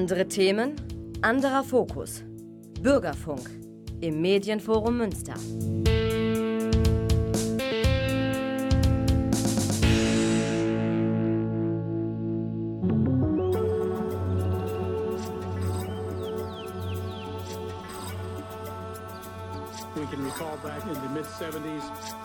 Andere Themen, anderer Fokus. Bürgerfunk im Medienforum Münster. We can recall back in the mid 70s.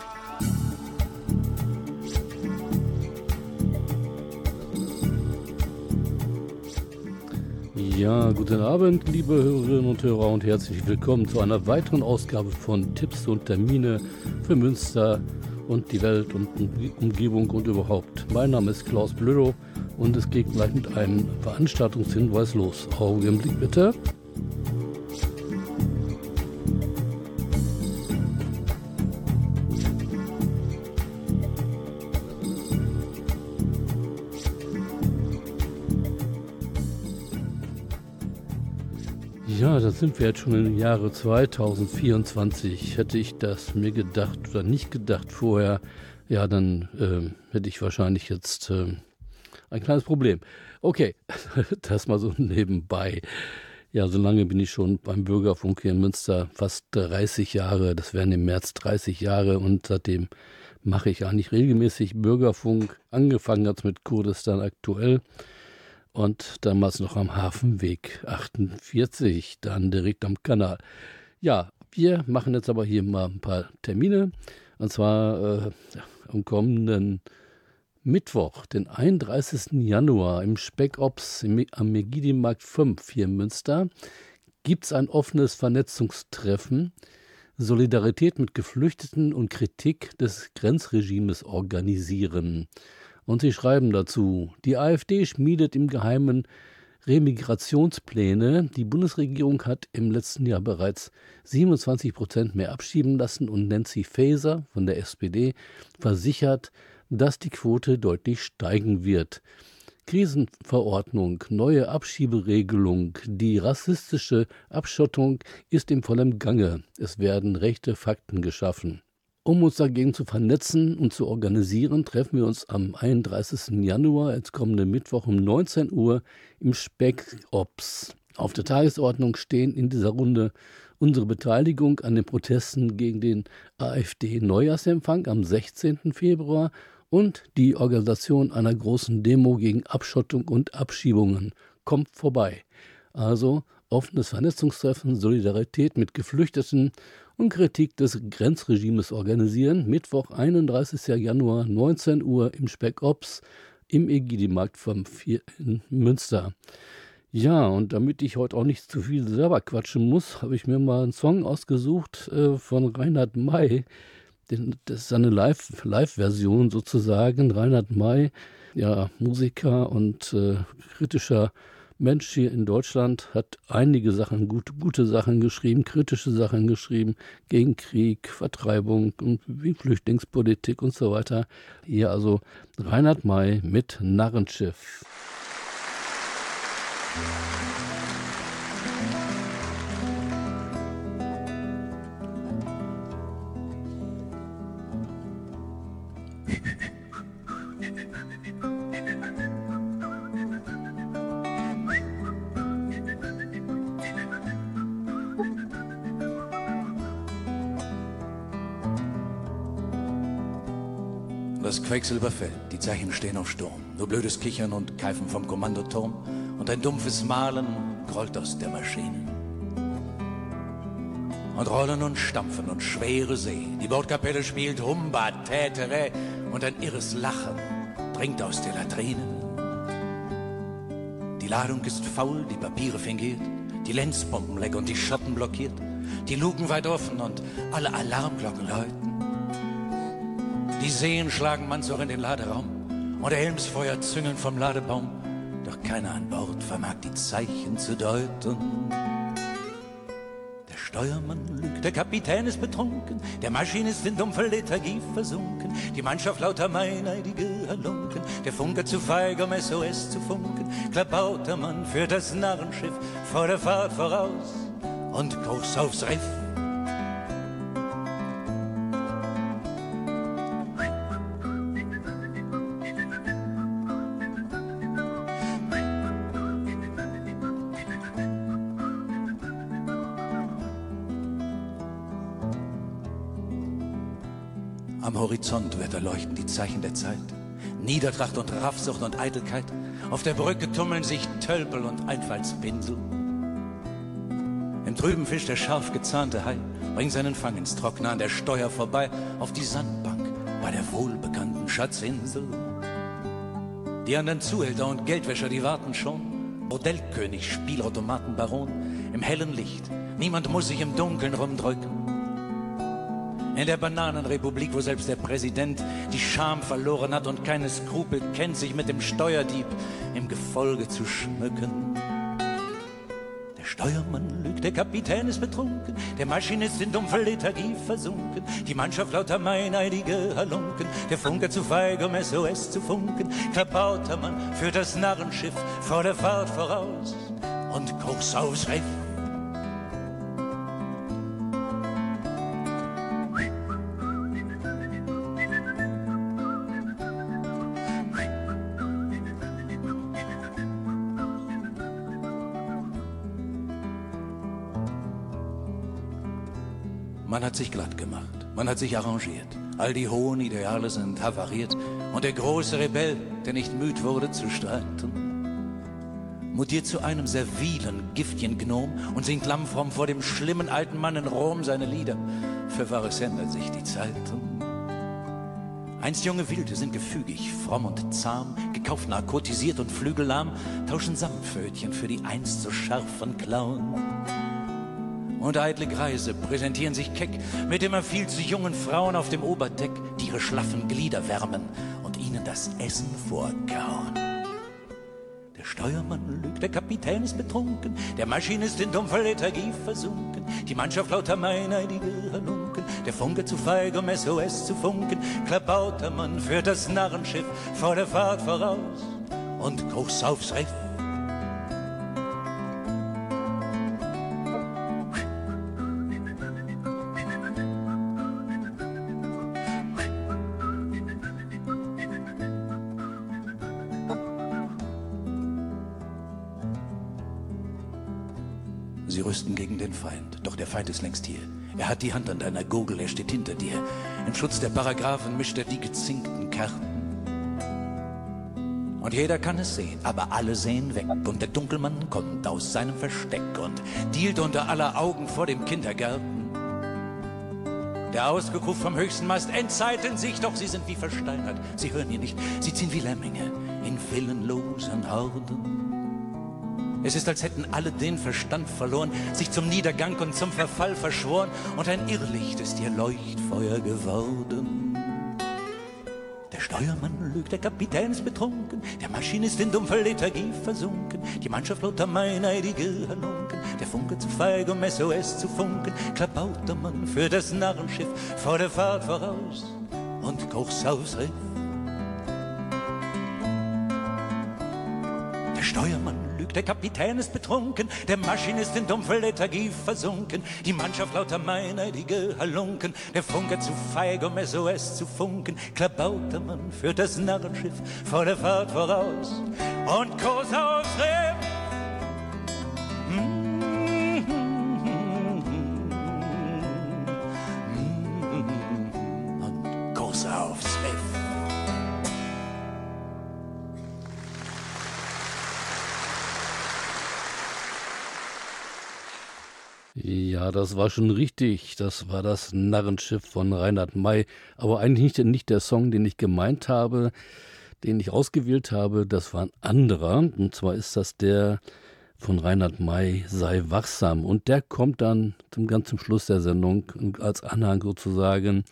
Guten Abend, liebe Hörerinnen und Hörer und herzlich willkommen zu einer weiteren Ausgabe von Tipps und Termine für Münster und die Welt und Umgebung und überhaupt. Mein Name ist Klaus Blödo und es geht gleich mit einem Veranstaltungshinweis los. Augenblick bitte. Sind wir jetzt schon im Jahre 2024. Hätte ich das mir gedacht oder nicht gedacht vorher, ja, dann äh, hätte ich wahrscheinlich jetzt äh, ein kleines Problem. Okay, das mal so nebenbei. Ja, so lange bin ich schon beim Bürgerfunk hier in Münster, fast 30 Jahre. Das wären im März 30 Jahre und seitdem mache ich eigentlich regelmäßig Bürgerfunk. Angefangen hat es mit Kurdistan aktuell und damals noch am Hafenweg 48, dann direkt am Kanal. Ja, wir machen jetzt aber hier mal ein paar Termine. Und zwar äh, am kommenden Mittwoch, den 31. Januar im Speckops im, am Megidi-Markt 5 hier in Münster, gibt es ein offenes Vernetzungstreffen. Solidarität mit Geflüchteten und Kritik des Grenzregimes organisieren. Und sie schreiben dazu, die AfD schmiedet im Geheimen Remigrationspläne. Die Bundesregierung hat im letzten Jahr bereits 27 Prozent mehr abschieben lassen und Nancy Faeser von der SPD versichert, dass die Quote deutlich steigen wird. Krisenverordnung, neue Abschieberegelung, die rassistische Abschottung ist im vollen Gange. Es werden rechte Fakten geschaffen. Um uns dagegen zu vernetzen und zu organisieren, treffen wir uns am 31. Januar, jetzt kommenden Mittwoch um 19 Uhr im Speck-Ops. Auf der Tagesordnung stehen in dieser Runde unsere Beteiligung an den Protesten gegen den AfD-Neujahrsempfang am 16. Februar und die Organisation einer großen Demo gegen Abschottung und Abschiebungen. Kommt vorbei. Also offenes Vernetzungstreffen, Solidarität mit Geflüchteten und Kritik des Grenzregimes organisieren. Mittwoch, 31. Januar, 19 Uhr im Speckops im Egidimarkt vom 4 in Münster. Ja, und damit ich heute auch nicht zu viel selber quatschen muss, habe ich mir mal einen Song ausgesucht äh, von Reinhard May. Den, das ist eine Live-Version Live sozusagen. Reinhard May, ja, Musiker und äh, kritischer Mensch hier in Deutschland hat einige Sachen, gut, gute Sachen geschrieben, kritische Sachen geschrieben, gegen Krieg, Vertreibung und wie Flüchtlingspolitik und so weiter. Hier also Reinhard May mit Narrenschiff. Das Quecksilber fällt, die Zeichen stehen auf Sturm. Nur blödes Kichern und Keifen vom Kommandoturm und ein dumpfes Malen grollt aus der Maschinen. Und Rollen und Stampfen und schwere See. Die Bordkapelle spielt Humba, Tätere und ein irres Lachen dringt aus den Latrinen. Die Ladung ist faul, die Papiere fingiert, die Lenzpumpen leck und die Schotten blockiert, die Luken weit offen und alle Alarmglocken läuten. Die Seen schlagen Manzog in den Laderaum und Helmsfeuer züngeln vom Ladebaum. Doch keiner an Bord vermag die Zeichen zu deuten. Der Steuermann lügt, der Kapitän ist betrunken, der Maschinist in dumpfer Lethargie versunken, die Mannschaft lauter meineidige Halunken, der Funker zu feig, um SOS zu funken, klabauter Mann führt das Narrenschiff vor der Fahrt voraus und Kurs aufs Riff. Am Horizont wird erleuchten die Zeichen der Zeit. Niedertracht und Raffsucht und Eitelkeit. Auf der Brücke tummeln sich Tölpel und Einfallspinsel. Im Trüben fischt der scharf gezahnte Hai, bringt seinen Fang ins Trockene an der Steuer vorbei auf die Sandbank bei der wohlbekannten Schatzinsel. Die anderen Zuhälter und Geldwäscher, die warten schon. Bordellkönig, Spielautomatenbaron, im hellen Licht. Niemand muss sich im Dunkeln rumdrücken. In der Bananenrepublik, wo selbst der Präsident die Scham verloren hat und keine Skrupel kennt, sich mit dem Steuerdieb im Gefolge zu schmücken. Der Steuermann lügt, der Kapitän ist betrunken, der Maschinist in dumpfe Lethargie versunken, die Mannschaft lauter meineidige Halunken, der Funker zu feig, um SOS zu funken, klabauter Mann führt das Narrenschiff vor der Fahrt voraus und Kurs aufs Riff. Hat sich glatt gemacht, man hat sich arrangiert. All die hohen Ideale sind havariert. Und der große Rebell, der nicht müd wurde zu streiten, mutiert zu einem servilen, giftigen Gnom und singt lammfromm vor dem schlimmen alten Mann in Rom seine Lieder. Für Wahres ändern sich die Zeiten. Einst junge Wilde sind gefügig, fromm und zahm, gekauft, narkotisiert und flügellahm, tauschen Samtpfötchen für die einst so scharfen Klauen und eitle Greise präsentieren sich keck mit immer viel zu jungen Frauen auf dem Oberdeck, die ihre schlaffen Glieder wärmen und ihnen das Essen vorkauen. Der Steuermann lügt, der Kapitän ist betrunken, der Maschinist in dumpfer Lethargie versunken, die Mannschaft lauter meineidige Halunken, der Funke zu feig, um SOS zu funken, klabauter Mann führt das Narrenschiff vor der Fahrt voraus und Kurs aufs Riff. Feind, ist längst hier. Er hat die Hand an deiner Gurgel, er steht hinter dir. Im Schutz der Paragraphen mischt er die gezinkten Karten. Und jeder kann es sehen, aber alle sehen weg. Und der Dunkelmann kommt aus seinem Versteck und dealt unter aller Augen vor dem Kindergarten. Der Ausgeruf vom höchsten Mast entzeiten sich, doch sie sind wie versteinert. Sie hören ihn nicht, sie ziehen wie Lemminge in willenlosen Horden. Es ist, als hätten alle den Verstand verloren, sich zum Niedergang und zum Verfall verschworen, und ein Irrlicht ist ihr Leuchtfeuer geworden. Der Steuermann lügt, der Kapitän ist betrunken, der Maschinist in dumpfer Lethargie versunken, die Mannschaft lauter meineidige Halunken, der Funke zu feig, um SOS zu funken, klabauter Mann für das Narrenschiff vor der Fahrt voraus und Kurs aufs Riff. Der Kapitän ist betrunken, der Maschinist in dumpfe Lethargie versunken, die Mannschaft lauter meineidige Halunken, der Funke zu feig, um SOS zu funken, klabauter Mann führt das Narrenschiff vor der Fahrt voraus. Und Kurs aufs Das war schon richtig. Das war das Narrenschiff von Reinhard May. Aber eigentlich nicht, der Song, den ich gemeint habe, den ich ausgewählt habe. Das war ein anderer. Und zwar ist das der von Reinhard May, Sei wachsam. Und der kommt dann zum ganzen Schluss der Sendung als Anhang sozusagen,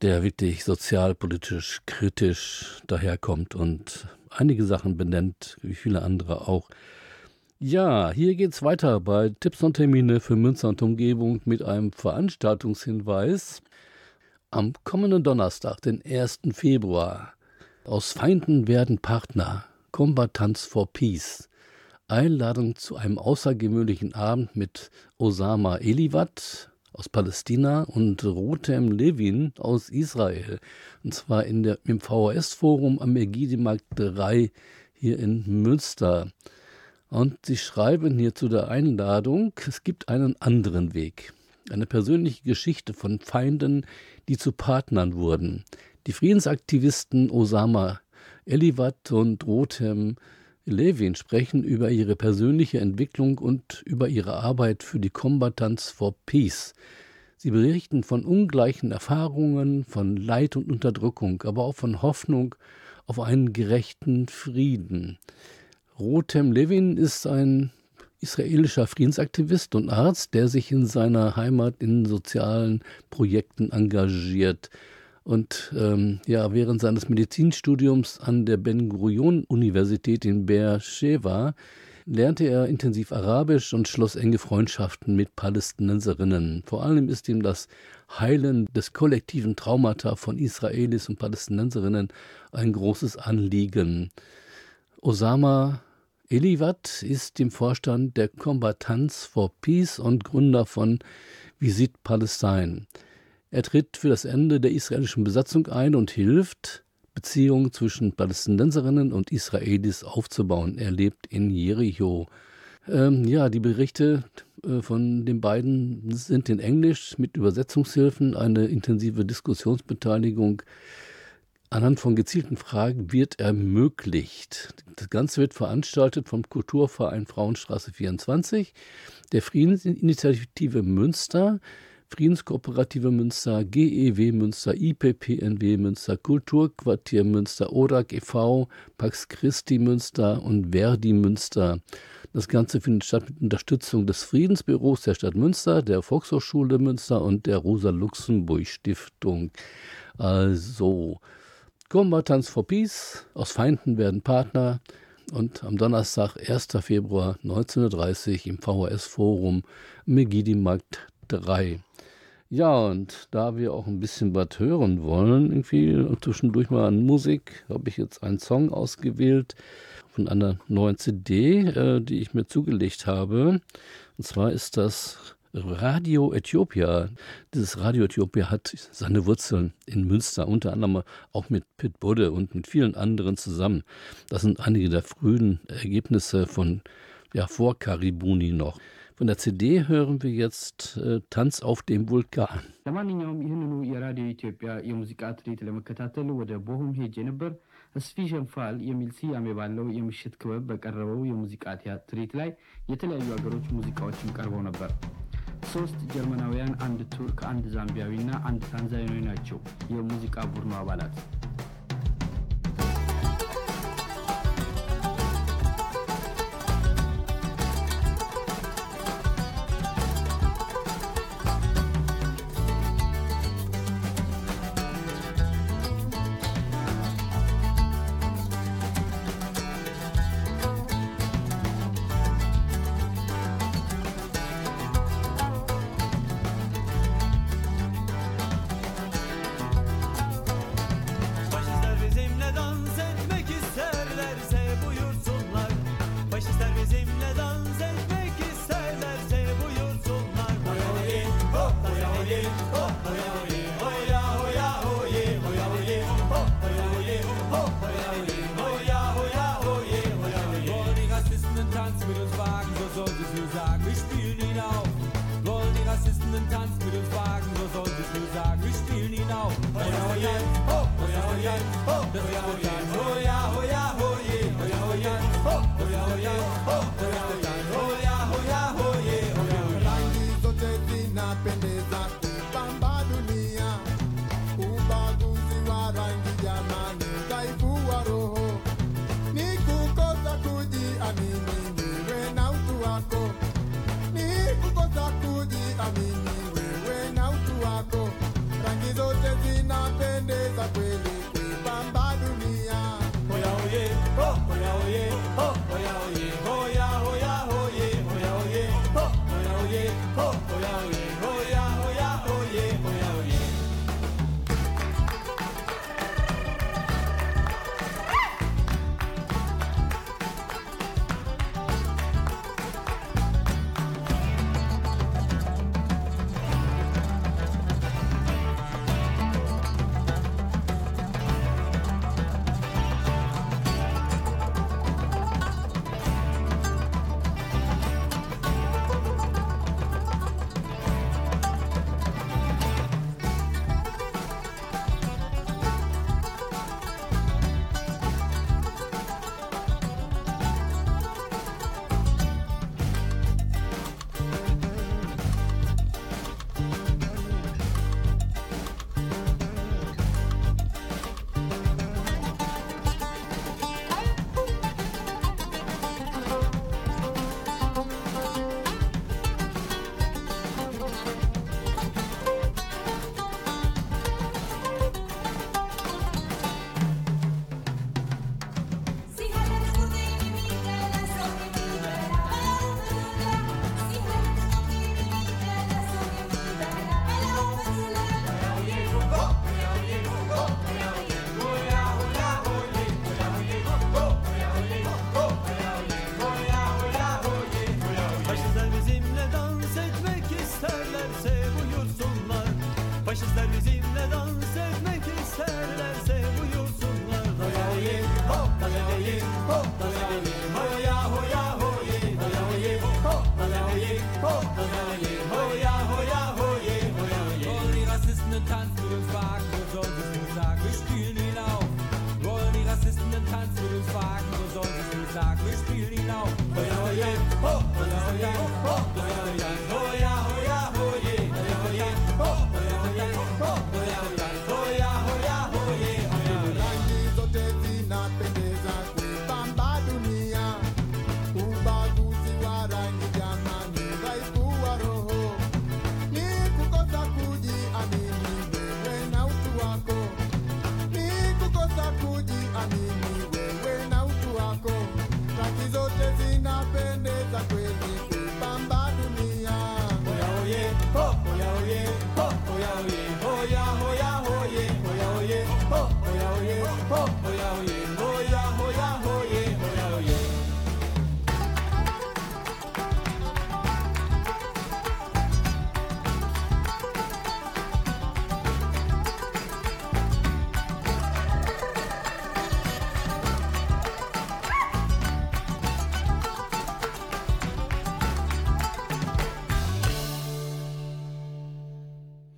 der wirklich sozialpolitisch kritisch daherkommt und einige Sachen benennt, wie viele andere auch. Ja, hier geht's weiter bei Tipps und Termine für Münster und Umgebung mit einem Veranstaltungshinweis. Am kommenden Donnerstag, den 1. Februar, aus Feinden werden Partner, Kombatanz for Peace. Einladung zu einem außergewöhnlichen Abend mit Osama Eliwat aus Palästina und Rotem Levin aus Israel. Und zwar in der, im VHS-Forum am Egidimarkt 3 hier in Münster. Und sie schreiben hier zu der Einladung, es gibt einen anderen Weg. Eine persönliche Geschichte von Feinden, die zu Partnern wurden. Die Friedensaktivisten Osama Elivat und Rothem Levin sprechen über ihre persönliche Entwicklung und über ihre Arbeit für die Combatants for Peace. Sie berichten von ungleichen Erfahrungen, von Leid und Unterdrückung, aber auch von Hoffnung auf einen gerechten Frieden. Rothem Levin ist ein israelischer Friedensaktivist und Arzt, der sich in seiner Heimat in sozialen Projekten engagiert. Und ähm, ja, während seines Medizinstudiums an der Ben Gurion Universität in Beersheba lernte er intensiv Arabisch und schloss enge Freundschaften mit Palästinenserinnen. Vor allem ist ihm das Heilen des kollektiven Traumata von Israelis und Palästinenserinnen ein großes Anliegen. Osama Elivat ist im Vorstand der Combatants for Peace und Gründer von Visit Palestine. Er tritt für das Ende der israelischen Besatzung ein und hilft, Beziehungen zwischen Palästinenserinnen und Israelis aufzubauen. Er lebt in Jericho. Ähm, ja, die Berichte äh, von den beiden sind in Englisch mit Übersetzungshilfen, eine intensive Diskussionsbeteiligung anhand von gezielten Fragen wird ermöglicht. Das Ganze wird veranstaltet vom Kulturverein Frauenstraße 24, der Friedensinitiative Münster, Friedenskooperative Münster, GEW Münster, IPPNW Münster, Kulturquartier Münster, ORAG e.V., Pax Christi Münster und Verdi Münster. Das Ganze findet statt mit Unterstützung des Friedensbüros der Stadt Münster, der Volkshochschule Münster und der Rosa-Luxemburg-Stiftung. Also, Combatants for Peace, aus Feinden werden Partner und am Donnerstag, 1. Februar 1930 im VHS-Forum Megidi-Markt 3. Ja, und da wir auch ein bisschen was hören wollen, irgendwie zwischendurch mal an Musik, habe ich jetzt einen Song ausgewählt von einer neuen CD, äh, die ich mir zugelegt habe. Und zwar ist das Radio Äthiopia. Dieses Radio Äthiopia hat seine Wurzeln in Münster, unter anderem auch mit Pit Budde und mit vielen anderen zusammen. Das sind einige der frühen Ergebnisse von ja, vor Karibuni noch. Von der CD hören wir jetzt äh, Tanz auf dem Vulkan. ለማንኛውም ይህንኑ የራዲዮ ኢትዮጵያ የሙዚቃ ትርኢት ለመከታተል ወደ ቦሁም ሄጄ ነበር። ስፊሸን ፋል የሚል ስያሜ ባለው የምሽት ክበብ በቀረበው የሙዚቃ ትርኢት ላይ የተለያዩ ሀገሮች ሙዚቃዎችም ቀርበው ነበር። ሶስት ጀርመናውያን፣ አንድ ቱርክ፣ አንድ ዛምቢያዊ እና አንድ ታንዛኒያዊ ናቸው የሙዚቃ ቡድኑ አባላት። Oh, oh, oh.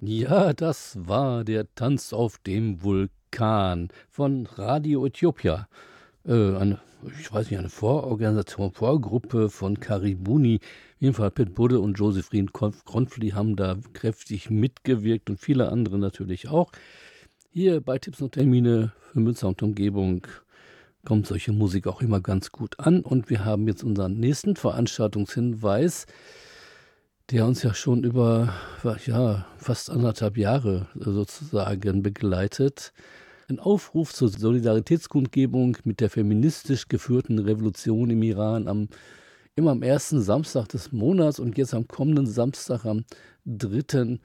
Ja, das war der Tanz auf dem Vulkan von Radio Äthiopia. Äh, eine, ich weiß nicht, eine Vororganisation, Vorgruppe von Karibuni. Auf jeden Fall Pitt Budde und Josephine Kronfli haben da kräftig mitgewirkt und viele andere natürlich auch. Hier bei Tipps und Termine für Münster und Umgebung kommt solche Musik auch immer ganz gut an. Und wir haben jetzt unseren nächsten Veranstaltungshinweis der uns ja schon über ja, fast anderthalb Jahre sozusagen begleitet. Ein Aufruf zur Solidaritätskundgebung mit der feministisch geführten Revolution im Iran am immer am ersten Samstag des Monats und jetzt am kommenden Samstag am 3.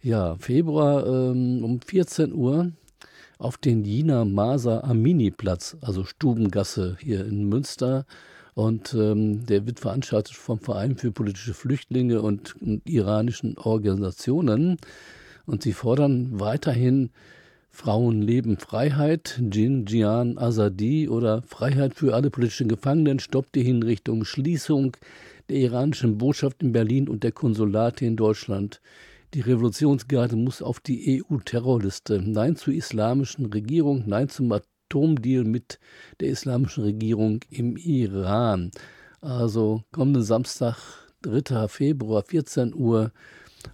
Ja, Februar ähm, um 14 Uhr auf den Jina Masa Amini Platz, also Stubengasse hier in Münster. Und ähm, der wird veranstaltet vom Verein für politische Flüchtlinge und, iranischen Organisationen. Und sie fordern weiterhin Frauen leben Freiheit, Jin Jian Azadi oder Freiheit für alle politischen Gefangenen, Stopp die Hinrichtung, Schließung der iranischen Botschaft in Berlin und der Konsulate in Deutschland. Die Revolutionsgarde muss auf die EU-Terrorliste. Nein zur islamischen Regierung, nein zum Atomdeal mit der islamischen Regierung im Iran. Also kommenden Samstag, 3. Februar, 14 Uhr,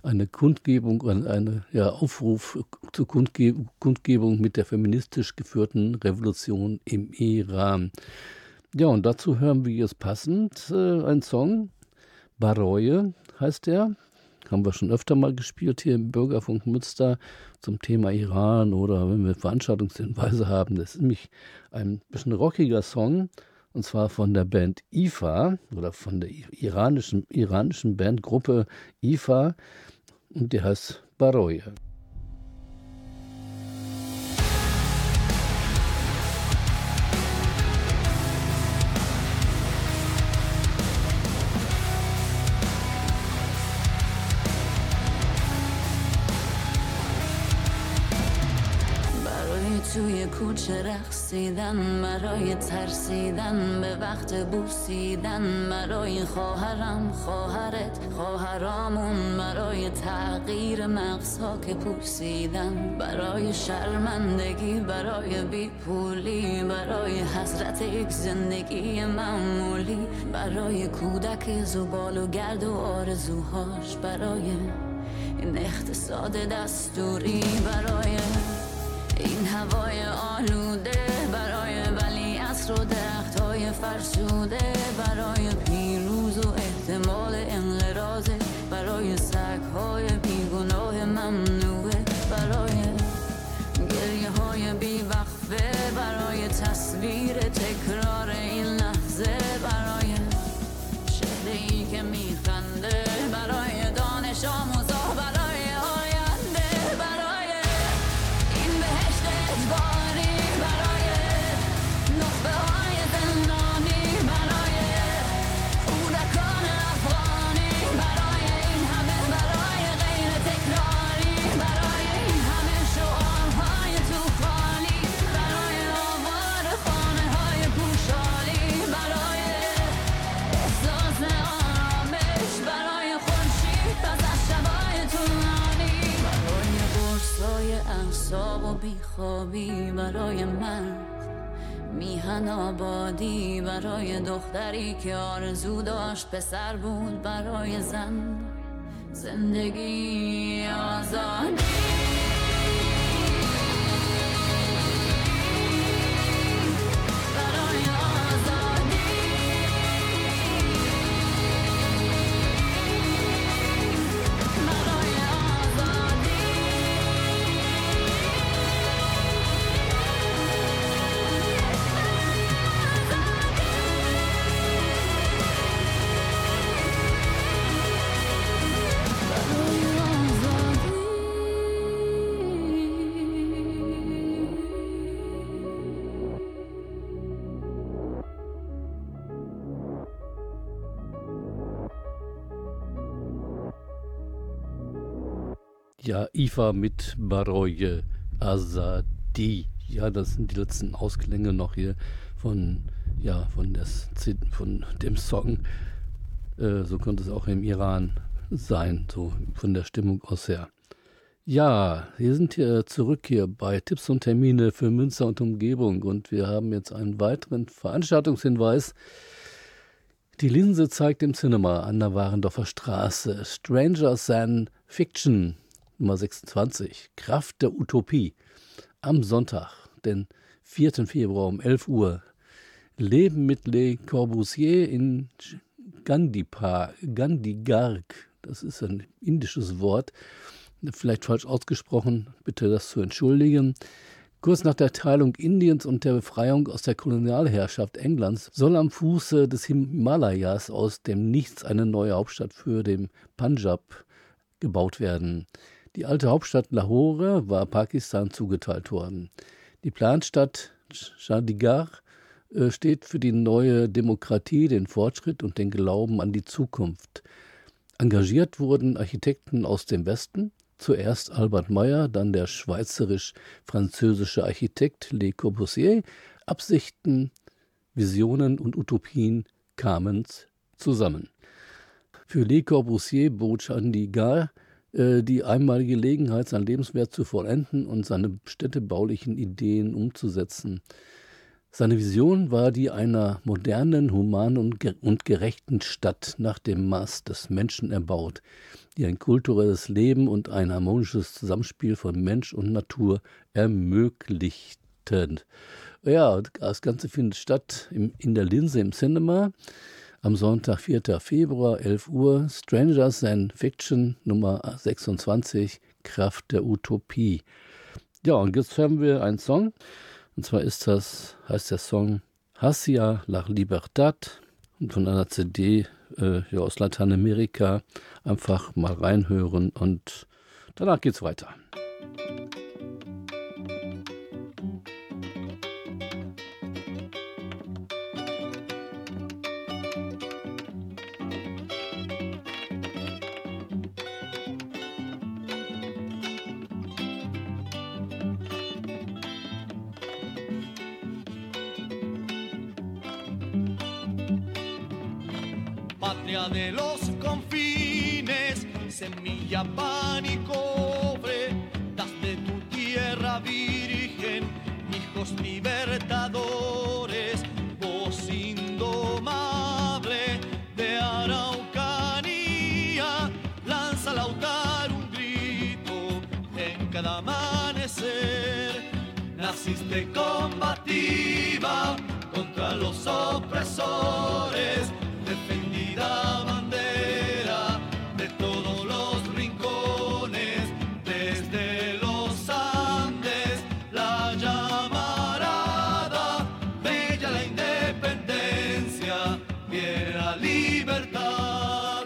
eine Kundgebung, eine ja, Aufruf zur Kundge Kundgebung mit der feministisch geführten Revolution im Iran. Ja, und dazu hören wir jetzt passend äh, einen Song, Baroye heißt der, haben wir schon öfter mal gespielt hier im Bürgerfunk Münster zum Thema Iran oder wenn wir Veranstaltungshinweise haben. Das ist nämlich ein bisschen rockiger Song und zwar von der Band IFA oder von der iranischen, iranischen Bandgruppe IFA und der heißt Baroye. رقصیدن برای ترسیدن به وقت بوسیدن برای خواهرم خواهرت خواهرامون برای تغییر مغزها که پوسیدن برای شرمندگی برای بیپولی برای حسرت یک زندگی معمولی برای کودک زبال و گرد و آرزوهاش برای این اقتصاد دستوری برای این هوای آلوده برای ولی اصر و درخت های فرسوده برای دختری که آرزو داشت پسر بود برای زن. زندگی آزادی. Ja, IFA mit Baroye Azadi. Ja, das sind die letzten Ausklänge noch hier von, ja, von, des, von dem Song. Äh, so könnte es auch im Iran sein, so von der Stimmung aus her. Ja, wir sind hier zurück hier bei Tipps und Termine für Münster und Umgebung und wir haben jetzt einen weiteren Veranstaltungshinweis. Die Linse zeigt im Cinema an der Warendorfer Straße Stranger Than Fiction Nummer 26, Kraft der Utopie, am Sonntag, den 4. Februar um 11 Uhr. Leben mit Le Corbusier in Gandhipar, Gandhigarg, das ist ein indisches Wort, vielleicht falsch ausgesprochen, bitte das zu entschuldigen. Kurz nach der Teilung Indiens und der Befreiung aus der Kolonialherrschaft Englands soll am Fuße des Himalayas aus dem Nichts eine neue Hauptstadt für den Punjab gebaut werden. Die alte Hauptstadt Lahore war Pakistan zugeteilt worden. Die Planstadt Chandigarh äh, steht für die neue Demokratie, den Fortschritt und den Glauben an die Zukunft. Engagiert wurden Architekten aus dem Westen, zuerst Albert Meyer, dann der schweizerisch-französische Architekt Le Corbusier. Absichten, Visionen und Utopien kamen zusammen. Für Le Corbusier bot Chandigarh die einmalige Gelegenheit, sein Lebenswert zu vollenden und seine städtebaulichen Ideen umzusetzen. Seine Vision war die einer modernen, humanen und gerechten Stadt nach dem Maß des Menschen erbaut, die ein kulturelles Leben und ein harmonisches Zusammenspiel von Mensch und Natur ermöglichten. Ja, das Ganze findet statt in der Linse im Cinema am Sonntag, 4. Februar, 11 Uhr, Strangers Than Fiction Nummer 26, Kraft der Utopie. Ja, und jetzt hören wir einen Song. Und zwar ist das, heißt der Song Hacia la Libertad von einer CD äh, ja, aus Lateinamerika. Einfach mal reinhören und danach geht's weiter. Naciste combativa contra los opresores defendida bandera de todos los rincones, desde los Andes, la llamarada, bella la independencia, viene la libertad,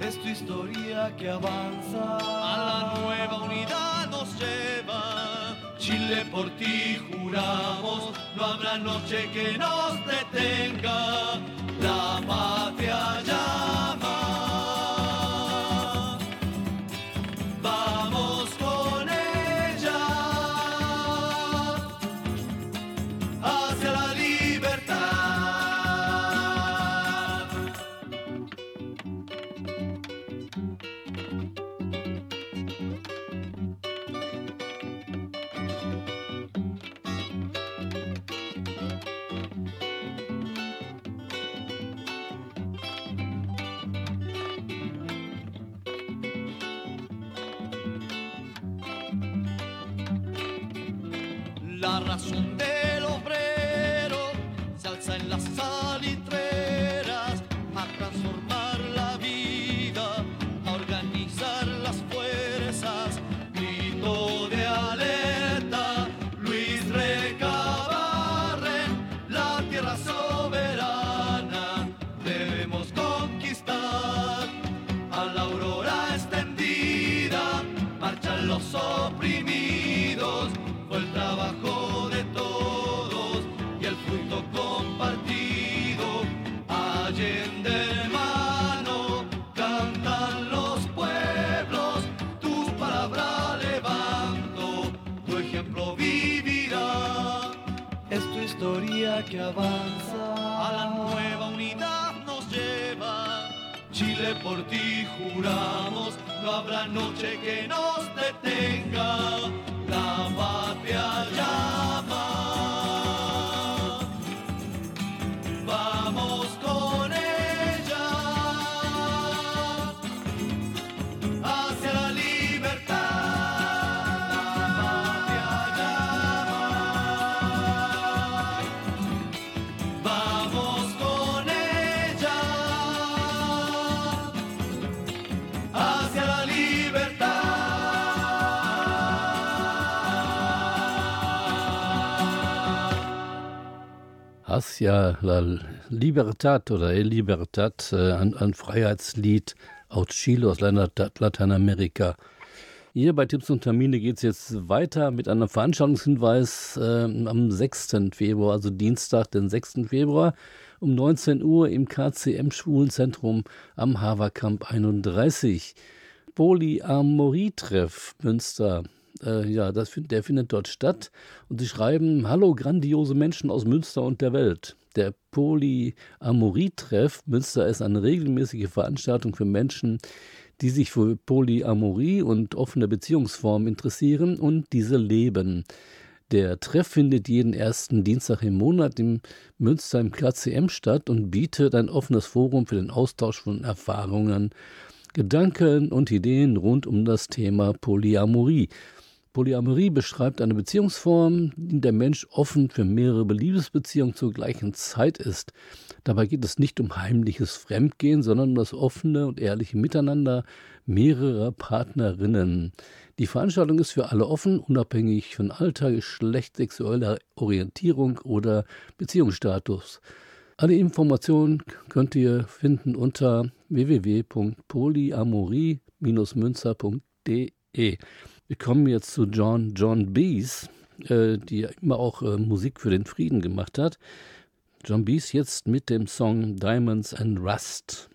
es tu historia que avanza, a la nueva unidad nos lleva. Chile por ti no habrá noche que nos detenga da razón de Hacia la Libertad oder El Libertad, äh, ein, ein Freiheitslied aus Chile, aus Lat- Lateinamerika. Hier bei Tipps und Termine geht es jetzt weiter mit einem Veranstaltungshinweis äh, am 6. Februar, also Dienstag, den 6. Februar um 19 Uhr im KCM Schwulenzentrum am Haverkamp 31. Polyamorietreff Münster. Äh, ja, das, der findet dort statt. Und sie schreiben: Hallo, grandiose Menschen aus Münster und der Welt. Der Polyamorietreff Münster ist eine regelmäßige Veranstaltung für Menschen, die sich für Polyamorie und offene Beziehungsformen interessieren und diese leben. Der Treff findet jeden ersten Dienstag im Monat im Münster im KCM statt und bietet ein offenes Forum für den Austausch von Erfahrungen, Gedanken und Ideen rund um das Thema Polyamorie. Polyamorie beschreibt eine Beziehungsform, in der Mensch offen für mehrere Liebesbeziehungen zur gleichen Zeit ist. Dabei geht es nicht um heimliches Fremdgehen, sondern um das offene und ehrliche Miteinander mehrerer Partnerinnen. Die Veranstaltung ist für alle offen, unabhängig von Alter, Geschlecht, sexueller Orientierung oder Beziehungsstatus. Alle Informationen könnt ihr finden unter www.polyamorie-münzer.de. Wir kommen jetzt zu John John Bees, äh, die immer auch äh, Musik für den Frieden gemacht hat. John Bees jetzt mit dem Song Diamonds and Rust.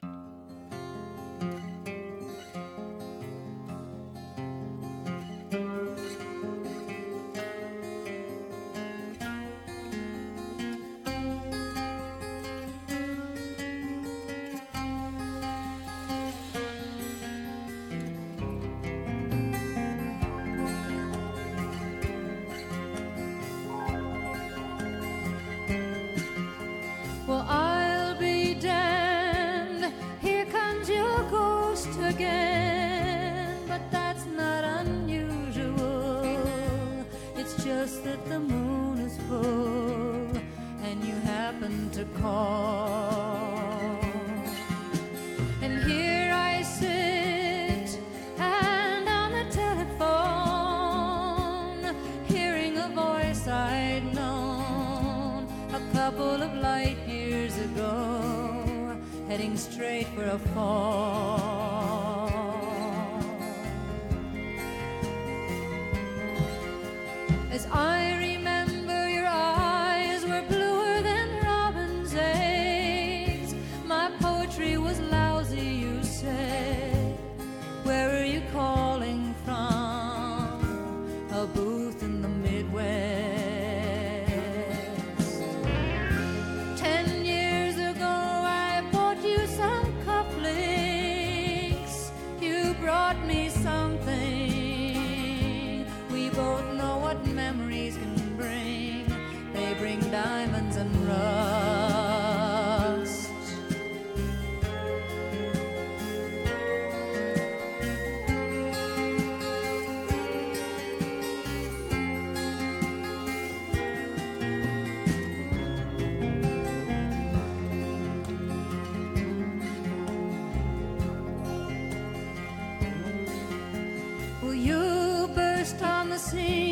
The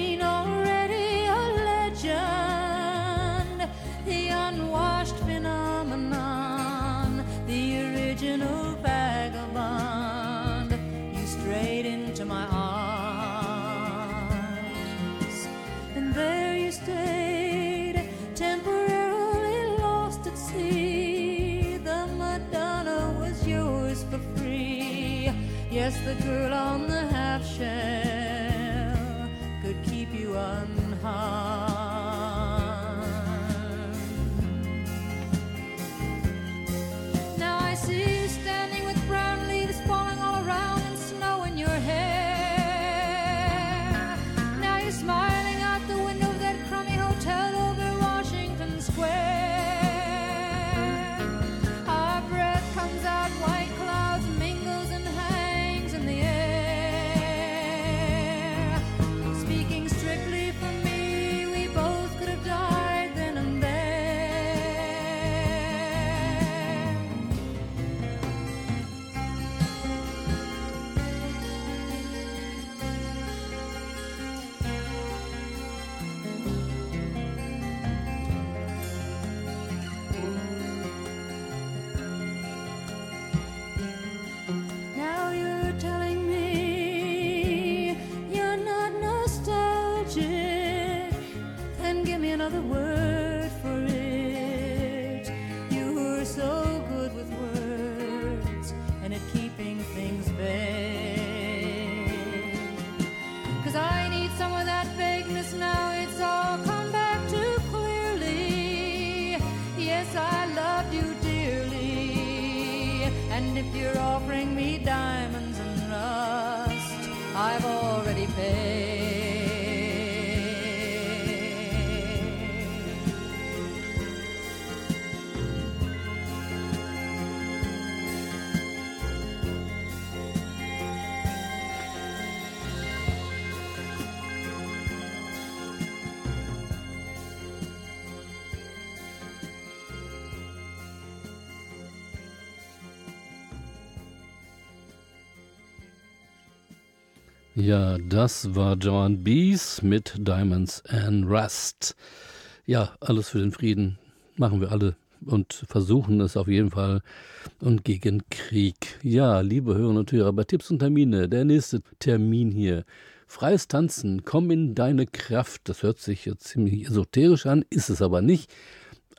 Ja, das war Joan Bees mit Diamonds and Rust. Ja, alles für den Frieden machen wir alle und versuchen es auf jeden Fall und gegen Krieg. Ja, liebe Hörerinnen und Hörer, bei Tipps und Termine, der nächste Termin hier. Freies Tanzen, komm in deine Kraft. Das hört sich jetzt ziemlich esoterisch an, ist es aber nicht.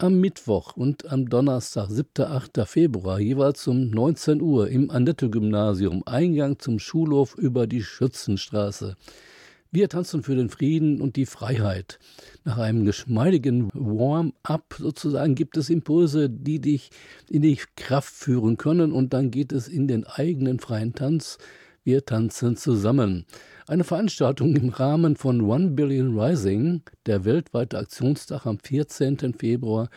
Am Mittwoch und am Donnerstag, 7. 8. Februar, jeweils um 19 Uhr im Annette-Gymnasium, Eingang zum Schulhof über die Schützenstraße. Wir tanzen für den Frieden und die Freiheit. Nach einem geschmeidigen Warm-up sozusagen gibt es Impulse, die dich in die Kraft führen können und dann geht es in den eigenen freien Tanz. Wir tanzen zusammen. Eine Veranstaltung im Rahmen von One Billion Rising, der weltweite Aktionstag am 14. Februar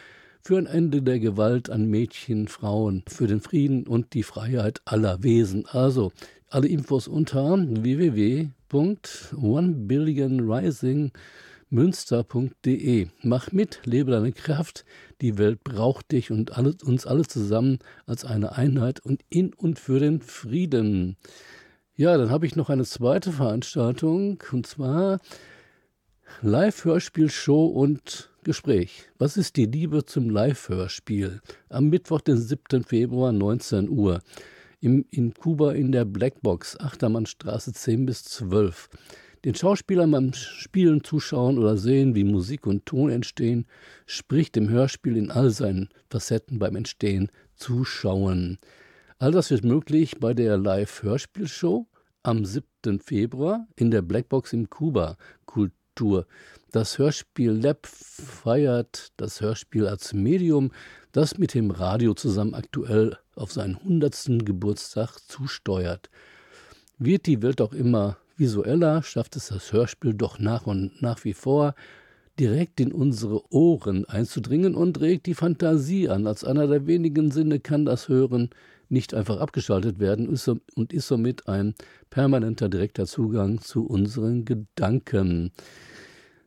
für ein Ende der Gewalt an Mädchen, Frauen, für den Frieden und die Freiheit aller Wesen. Also alle Infos unter www.onebillionrisingmünster.de. Mach mit, lebe deine Kraft, die Welt braucht dich und alle, uns alle zusammen als eine Einheit und in und für den Frieden. Ja, dann habe ich noch eine zweite Veranstaltung und zwar Live-Hörspiel-Show und Gespräch. Was ist die Liebe zum Live-Hörspiel? Am Mittwoch, den 7. Februar, 19 Uhr. Im, in Kuba in der Blackbox, Achtermannstraße 10 bis 12. Den Schauspielern beim Spielen zuschauen oder sehen, wie Musik und Ton entstehen, spricht dem Hörspiel in all seinen Facetten beim Entstehen zuschauen. All das wird möglich bei der Live-Hörspielshow am 7. Februar in der Blackbox im Kuba Kultur. Das Hörspiel Lab feiert das Hörspiel als Medium, das mit dem Radio zusammen aktuell auf seinen 100. Geburtstag zusteuert. Wird die Welt auch immer visueller, schafft es das Hörspiel doch nach und nach wie vor, direkt in unsere Ohren einzudringen und regt die Fantasie an. Als einer der wenigen Sinne kann das Hören nicht einfach abgeschaltet werden und ist somit ein permanenter direkter Zugang zu unseren Gedanken.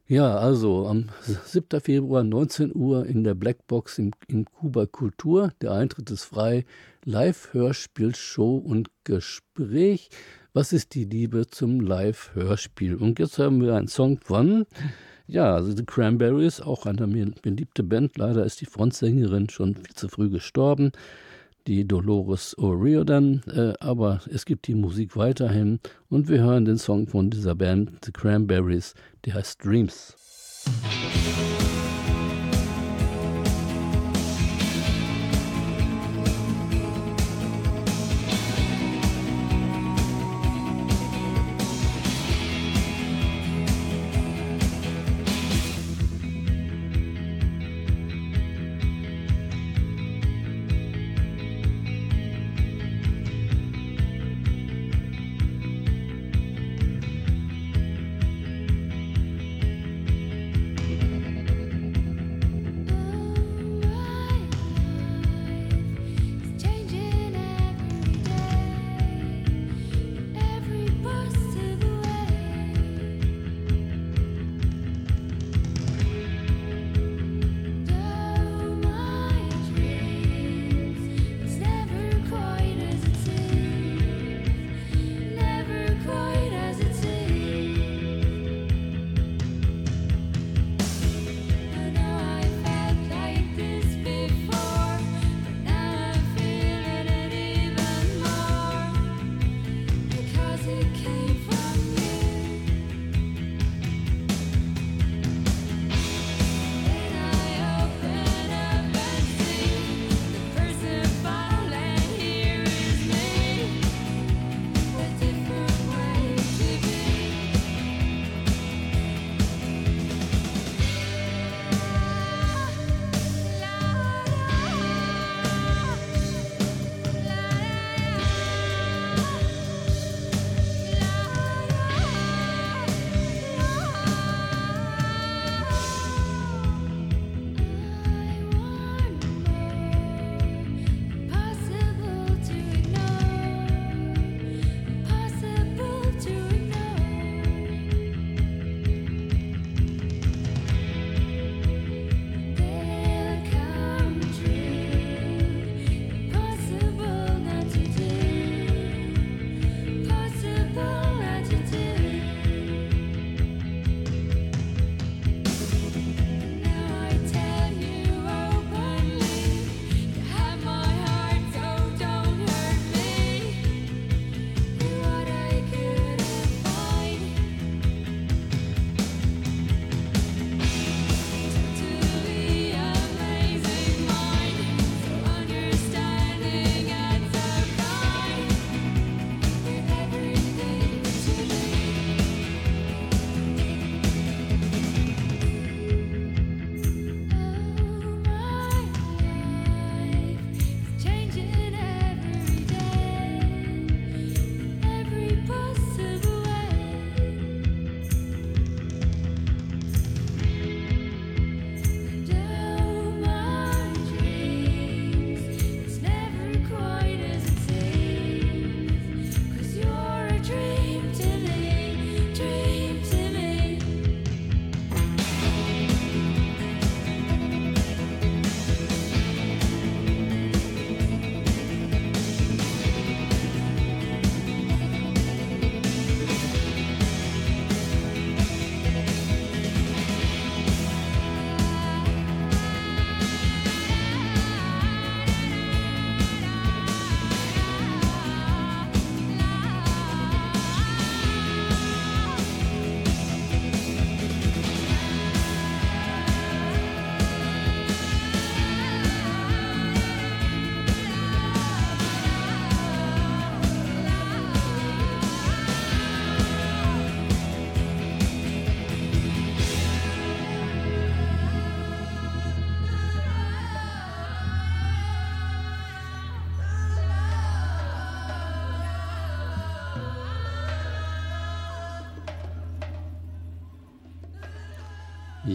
Ja, also am 7. Februar 19 Uhr in der Blackbox im, in Kuba Kultur. Der Eintritt ist frei. Live-Hörspiel, Show und Gespräch. Was ist die Liebe zum Live-Hörspiel? Und jetzt haben wir einen Song von, ja, also The Cranberries, auch eine beliebte Band. Leider ist die Frontsängerin schon viel zu früh gestorben, die Dolores O'Riordan. Äh, aber es gibt die Musik weiterhin und wir hören den Song von dieser Band, The Cranberries, der heißt Dreams.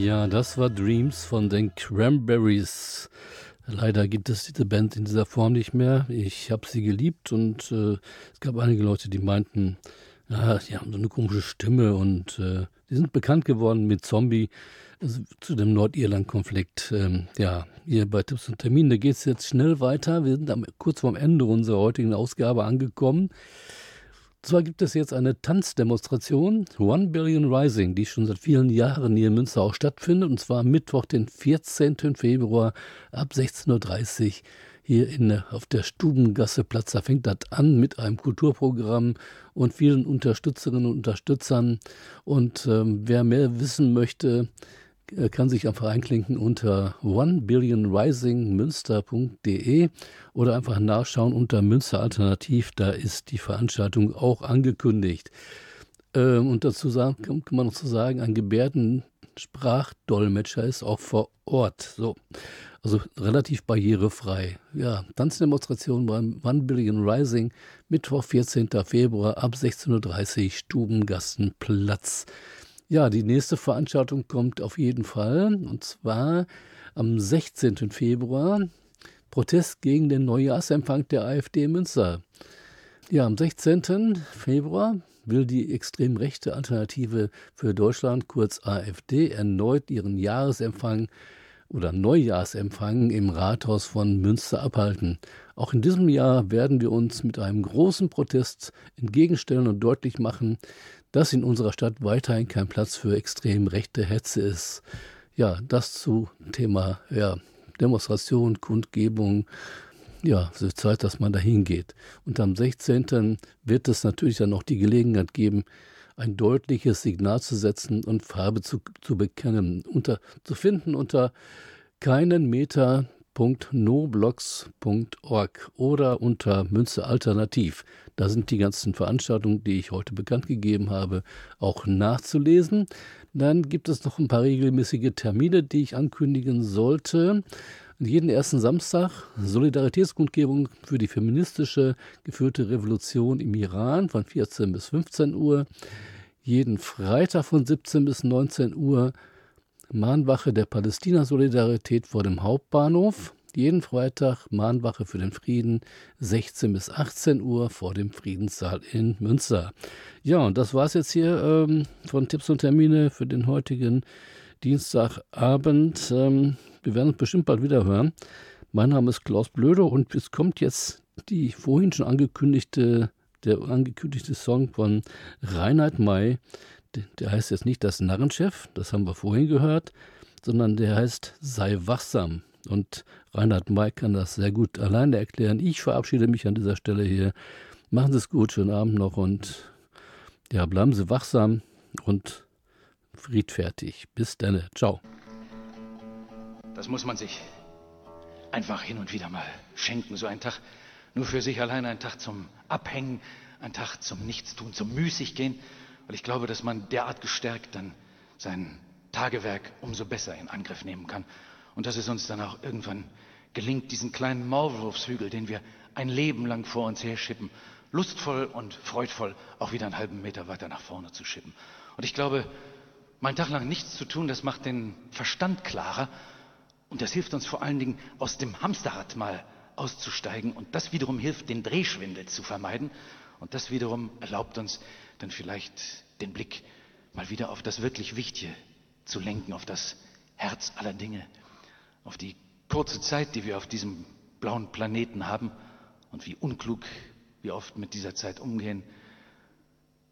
Ja, das war Dreams von den Cranberries. Leider gibt es diese Band in dieser Form nicht mehr. Ich habe sie geliebt und äh, es gab einige Leute, die meinten, ja, die haben so eine komische Stimme und äh, die sind bekannt geworden mit Zombie also zu dem Nordirland-Konflikt. Ähm, ja, hier bei Tipps und Terminen, da geht es jetzt schnell weiter. Wir sind am, kurz vorm Ende unserer heutigen Ausgabe angekommen. Zwar gibt es jetzt eine Tanzdemonstration, One Billion Rising, die schon seit vielen Jahren hier in Münster auch stattfindet, und zwar Mittwoch, den 14. Februar ab 16.30 Uhr hier in, auf der Stubengasse Platz. Da fängt das an mit einem Kulturprogramm und vielen Unterstützerinnen und Unterstützern. Und ähm, wer mehr wissen möchte, kann sich einfach einklinken unter onebillionrisingmünster.de oder einfach nachschauen unter Münster Alternativ. Da ist die Veranstaltung auch angekündigt. Ähm, und dazu sagen, kann man noch zu sagen, ein Gebärdensprachdolmetscher ist auch vor Ort. So. Also relativ barrierefrei. Ja, Tanzdemonstration beim One Billion Rising, Mittwoch, 14. Februar ab 16.30 Uhr, Stubengassenplatz. Ja, die nächste Veranstaltung kommt auf jeden Fall und zwar am 16. Februar. Protest gegen den Neujahrsempfang der AfD Münster. Ja, am 16. Februar will die extrem rechte Alternative für Deutschland, kurz AfD, erneut ihren Jahresempfang oder Neujahrsempfang im Rathaus von Münster abhalten. Auch in diesem Jahr werden wir uns mit einem großen Protest entgegenstellen und deutlich machen, dass in unserer Stadt weiterhin kein Platz für extrem rechte Hetze ist. Ja, das zu Thema ja, Demonstration, Kundgebung. Ja, es ist Zeit, dass man dahin geht. Und am 16. wird es natürlich dann noch die Gelegenheit geben, ein deutliches Signal zu setzen und Farbe zu, zu bekennen. Unter, zu finden unter keinen Meter www.noblogs.org oder unter Münze Alternativ. Da sind die ganzen Veranstaltungen, die ich heute bekannt gegeben habe, auch nachzulesen. Dann gibt es noch ein paar regelmäßige Termine, die ich ankündigen sollte. Jeden ersten Samstag Solidaritätskundgebung für die feministische geführte Revolution im Iran von 14 bis 15 Uhr. Jeden Freitag von 17 bis 19 Uhr Mahnwache der Palästina-Solidarität vor dem Hauptbahnhof. Jeden Freitag Mahnwache für den Frieden, 16 bis 18 Uhr vor dem Friedenssaal in Münster. Ja, und das war es jetzt hier ähm, von Tipps und Termine für den heutigen Dienstagabend. Ähm, wir werden uns bestimmt bald wieder hören. Mein Name ist Klaus Blöde und es kommt jetzt die vorhin schon angekündigte, der angekündigte Song von Reinhard May, der heißt jetzt nicht das Narrenchef, das haben wir vorhin gehört, sondern der heißt Sei wachsam. Und Reinhard May kann das sehr gut alleine erklären. Ich verabschiede mich an dieser Stelle hier. Machen Sie es gut, schönen Abend noch und ja, bleiben Sie wachsam und friedfertig. Bis dann. Ciao. Das muss man sich einfach hin und wieder mal schenken, so ein Tag. Nur für sich allein ein Tag zum Abhängen, ein Tag zum Nichtstun, zum Müßiggehen. Weil ich glaube, dass man derart gestärkt dann sein Tagewerk umso besser in Angriff nehmen kann. Und dass es uns dann auch irgendwann gelingt, diesen kleinen Maulwurfshügel, den wir ein Leben lang vor uns herschippen, lustvoll und freudvoll auch wieder einen halben Meter weiter nach vorne zu schippen. Und ich glaube, mal einen Tag lang nichts zu tun, das macht den Verstand klarer und das hilft uns vor allen Dingen aus dem Hamsterrad mal auszusteigen und das wiederum hilft, den Drehschwindel zu vermeiden und das wiederum erlaubt uns dann vielleicht den Blick mal wieder auf das wirklich Wichtige zu lenken, auf das Herz aller Dinge, auf die kurze Zeit, die wir auf diesem blauen Planeten haben und wie unklug wir oft mit dieser Zeit umgehen.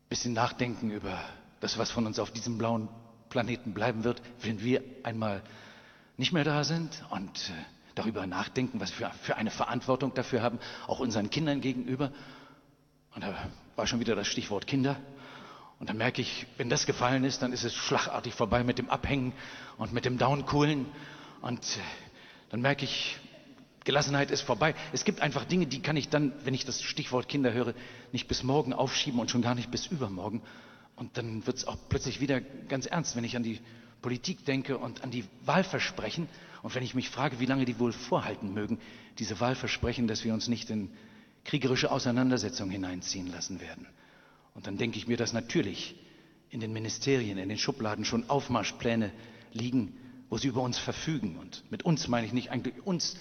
Bisschen nachdenken über das, was von uns auf diesem blauen Planeten bleiben wird, wenn wir einmal nicht mehr da sind und äh, darüber nachdenken, was wir für eine Verantwortung dafür haben, auch unseren Kindern gegenüber. Und da war schon wieder das Stichwort Kinder. Und dann merke ich, wenn das gefallen ist, dann ist es schlagartig vorbei mit dem Abhängen und mit dem Downcoolen. Und äh, dann merke ich, Gelassenheit ist vorbei. Es gibt einfach Dinge, die kann ich dann, wenn ich das Stichwort Kinder höre, nicht bis morgen aufschieben und schon gar nicht bis übermorgen. Und dann wird es auch plötzlich wieder ganz ernst, wenn ich an die Politik denke und an die Wahlversprechen. Und wenn ich mich frage, wie lange die wohl vorhalten mögen, diese Wahlversprechen, dass wir uns nicht in kriegerische Auseinandersetzungen hineinziehen lassen werden. Und dann denke ich mir, dass natürlich in den Ministerien, in den Schubladen schon Aufmarschpläne liegen, wo sie über uns verfügen. Und mit uns meine ich nicht eigentlich uns,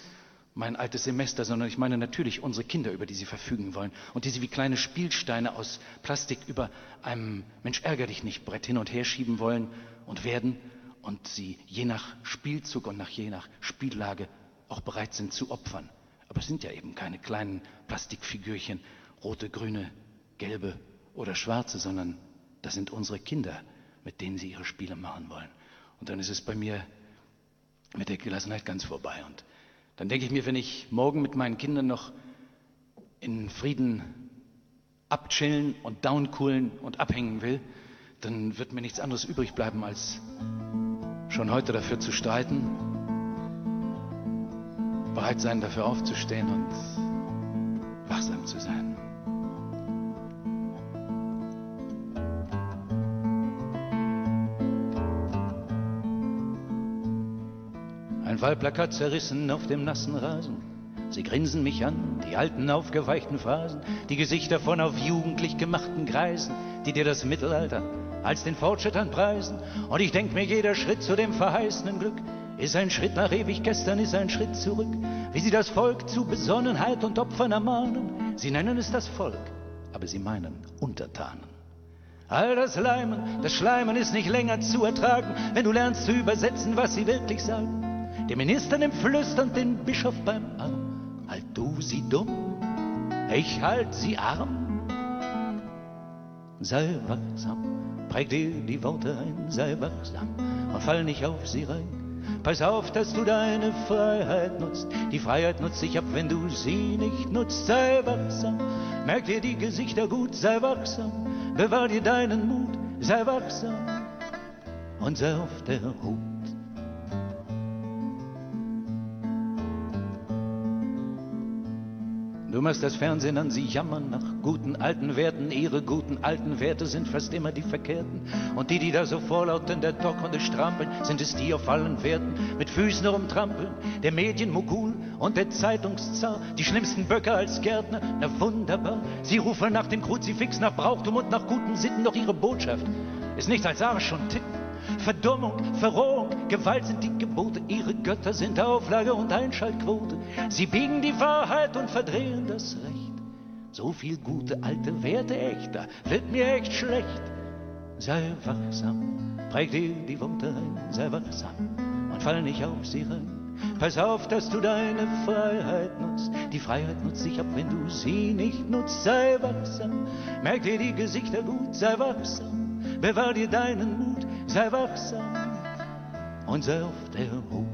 mein altes Semester, sondern ich meine natürlich unsere Kinder, über die sie verfügen wollen und die sie wie kleine Spielsteine aus Plastik über einem Mensch ärger dich nicht Brett hin und her schieben wollen und werden und sie je nach Spielzug und nach je nach Spiellage auch bereit sind zu opfern. Aber es sind ja eben keine kleinen Plastikfigürchen, rote, grüne, gelbe oder Schwarze, sondern das sind unsere Kinder, mit denen sie ihre Spiele machen wollen. Und dann ist es bei mir mit der Gelassenheit ganz vorbei. Und dann denke ich mir, wenn ich morgen mit meinen Kindern noch in Frieden abchillen und downcoolen und abhängen will, dann wird mir nichts anderes übrig bleiben, als schon heute dafür zu streiten, bereit sein, dafür aufzustehen und wachsam zu sein. Ein Wahlplakat zerrissen auf dem nassen Rasen. Sie grinsen mich an, die alten aufgeweichten Phrasen, die Gesichter von auf jugendlich gemachten Greisen, die dir das Mittelalter als den Fortschritt anpreisen. Und ich denk mir, jeder Schritt zu dem verheißenen Glück ist ein Schritt nach ewig gestern, ist ein Schritt zurück. Wie sie das Volk zu Besonnenheit und Opfern ermahnen. Sie nennen es das Volk, aber sie meinen Untertanen. All das Leimen, das Schleimen ist nicht länger zu ertragen, wenn du lernst zu übersetzen, was sie wirklich sagen. Der Minister nimmt flüsternd den Bischof beim Arm. Halt du sie dumm, ich halt sie arm. Sei wachsam, präg dir die Worte ein, sei wachsam und fall nicht auf sie rein. Pass auf, dass du deine Freiheit nutzt. Die Freiheit nutzt sich ab, wenn du sie nicht nutzt. Sei wachsam, merk dir die Gesichter gut, sei wachsam. Bewahr dir deinen Mut, sei wachsam und sei auf der Hut. Du machst das Fernsehen an, sie jammern nach guten alten Werten. Ihre guten alten Werte sind fast immer die verkehrten. Und die, die da so vorlaut in der Dockernde strampeln, sind es die auf allen Werten mit Füßen rumtrampeln. Der Medienmogul und der Zeitungszar, die schlimmsten Böcke als Gärtner, na wunderbar. Sie rufen nach dem Kruzifix, nach Brauchtum und nach guten Sitten, doch ihre Botschaft ist nichts als Arsch und Ticken. Verdummung, Verrohung, Gewalt sind die Gebote, ihre Götter sind Auflage und Einschaltquote. Sie biegen die Wahrheit und verdrehen das Recht. So viel gute alte Werte echter, wird mir echt schlecht. Sei wachsam, präg dir die Worte ein, sei wachsam und fall nicht auf sie rein. Pass auf, dass du deine Freiheit nutzt. Die Freiheit nutzt sich ab, wenn du sie nicht nutzt. Sei wachsam, merk dir die Gesichter gut, sei wachsam, bewahr dir deinen Mut, sei wachsam und sei auf der Hut.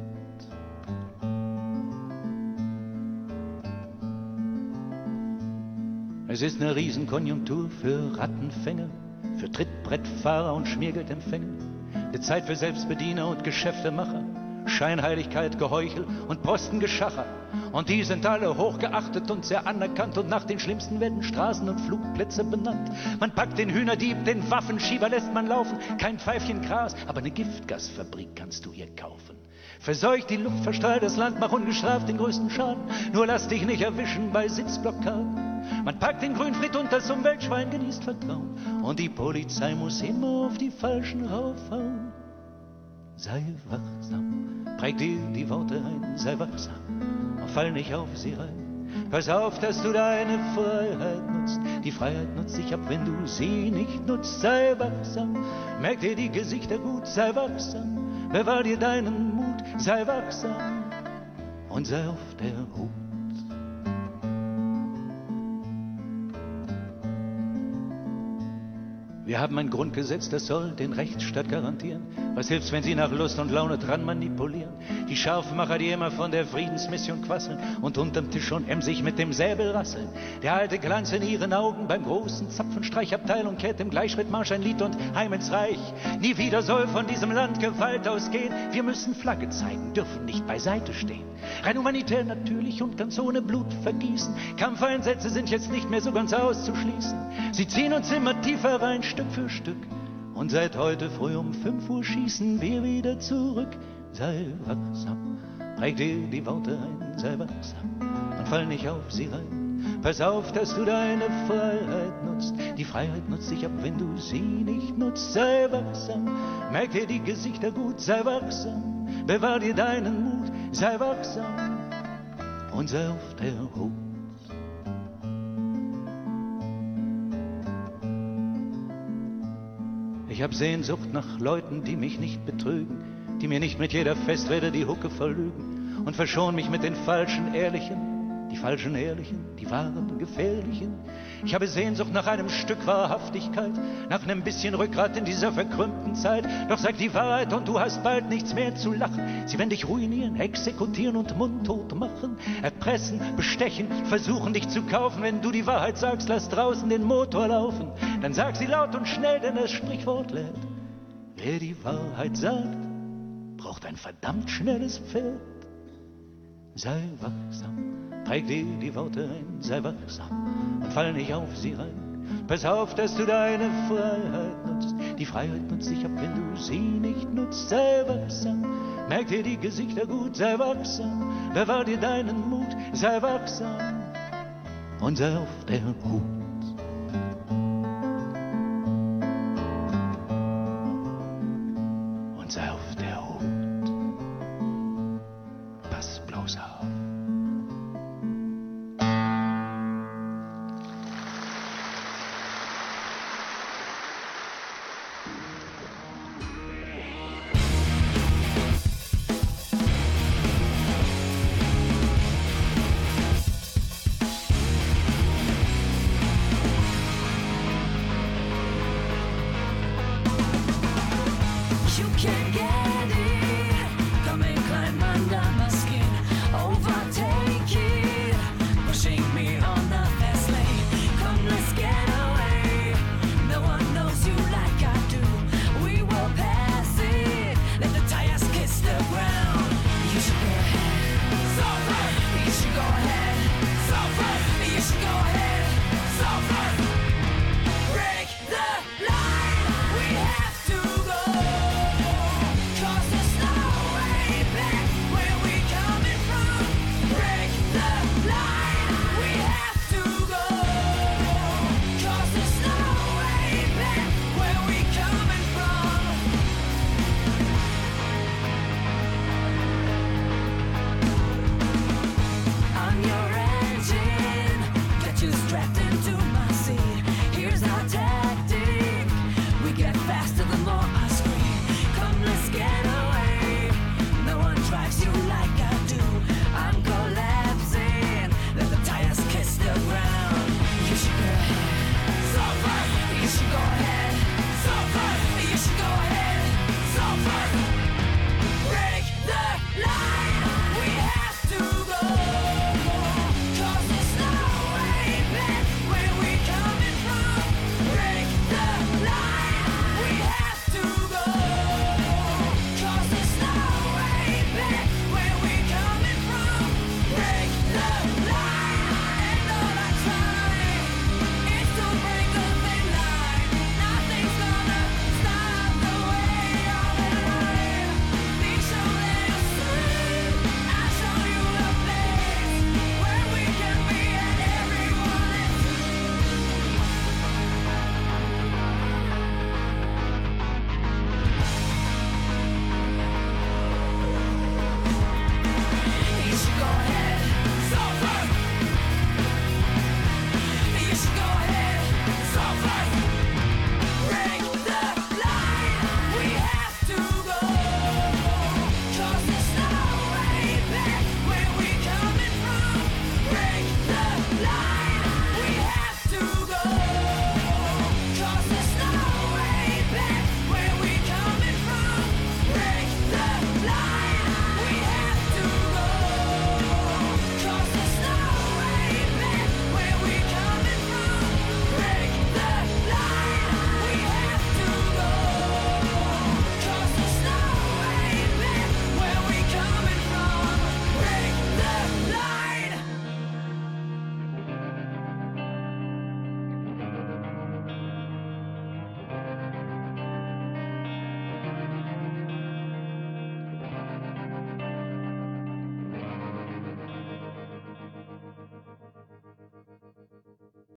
Es ist eine Riesenkonjunktur für Rattenfänger, für Trittbrettfahrer und Schmiergeldempfänger, eine Zeit für Selbstbediener und Geschäftemacher, Scheinheiligkeit, Geheuchel und Postengeschacher. Und die sind alle hochgeachtet und sehr anerkannt und nach den schlimmsten werden Straßen und Flugplätze benannt. Man packt den Hühnerdieb, den Waffenschieber lässt man laufen, kein Pfeifchen Gras, aber eine Giftgasfabrik kannst du hier kaufen. Verseucht die Luft, verstrahlt das Land, mach ungestraft den größten Schaden. Nur lass dich nicht erwischen bei Sitzblockaden. Man packt den Grünfried unter zum Weltschwein, genießt Vertrauen. Und die Polizei muss immer auf die Falschen raufhauen. Sei wachsam, präg dir die Worte ein, sei wachsam und fall nicht auf sie rein. Pass auf, dass du deine Freiheit nutzt. Die Freiheit nutzt sich ab, wenn du sie nicht nutzt. Sei wachsam, merk dir die Gesichter gut, sei wachsam, bewahr dir deinen Mut, sei wachsam und sei auf der Hut. Wir haben ein Grundgesetz, das soll den Rechtsstaat garantieren. Was hilft's, wenn sie nach Lust und Laune dran manipulieren? Die Scharfmacher, die immer von der Friedensmission quasseln und unterm Tisch schon emsig mit dem Säbel rasseln. Der alte Glanz in ihren Augen beim großen Zapfenstreichabteilung kehrt im Gleichschrittmarsch ein Lied und heim ins Reich. Nie wieder soll von diesem Land Gewalt ausgehen. Wir müssen Flagge zeigen, dürfen nicht beiseite stehen. Rein humanitär natürlich und ganz ohne Blut vergießen. Kampfeinsätze sind jetzt nicht mehr so ganz auszuschließen. Sie ziehen uns immer tiefer rein, Stück für Stück. Und seit heute früh um 5 Uhr schießen wir wieder zurück. Sei wachsam, präg dir die Worte ein, sei wachsam und fall nicht auf sie rein. Pass auf, dass du deine Freiheit nutzt. Die Freiheit nutzt sich ab, wenn du sie nicht nutzt. Sei wachsam, merk dir die Gesichter gut, sei wachsam, bewahr dir deinen Mut, sei wachsam und sei auf der Hut. Ich hab Sehnsucht nach Leuten, die mich nicht betrügen, die mir nicht mit jeder Festrede die Hucke verlügen und verschon mich mit den falschen Ehrlichen, die falschen Ehrlichen, die wahren Gefährlichen. Ich habe Sehnsucht nach einem Stück Wahrhaftigkeit, nach einem bisschen Rückgrat in dieser verkrümmten Zeit. Doch sag die Wahrheit und du hast bald nichts mehr zu lachen. Sie werden dich ruinieren, exekutieren und mundtot machen, erpressen, bestechen, versuchen dich zu kaufen. Wenn du die Wahrheit sagst, lass draußen den Motor laufen. Dann sag sie laut und schnell, denn das Sprichwort lehrt. Wer die Wahrheit sagt, braucht ein verdammt schnelles Pferd. Sei wachsam, präg dir die Worte ein, sei wachsam und fall nicht auf sie rein. Pass auf, dass du deine Freiheit nutzt. Die Freiheit nutzt sich ab, wenn du sie nicht nutzt. Sei wachsam, merk dir die Gesichter gut, sei wachsam, bewahr dir deinen Mut, sei wachsam und sei auf der Hut.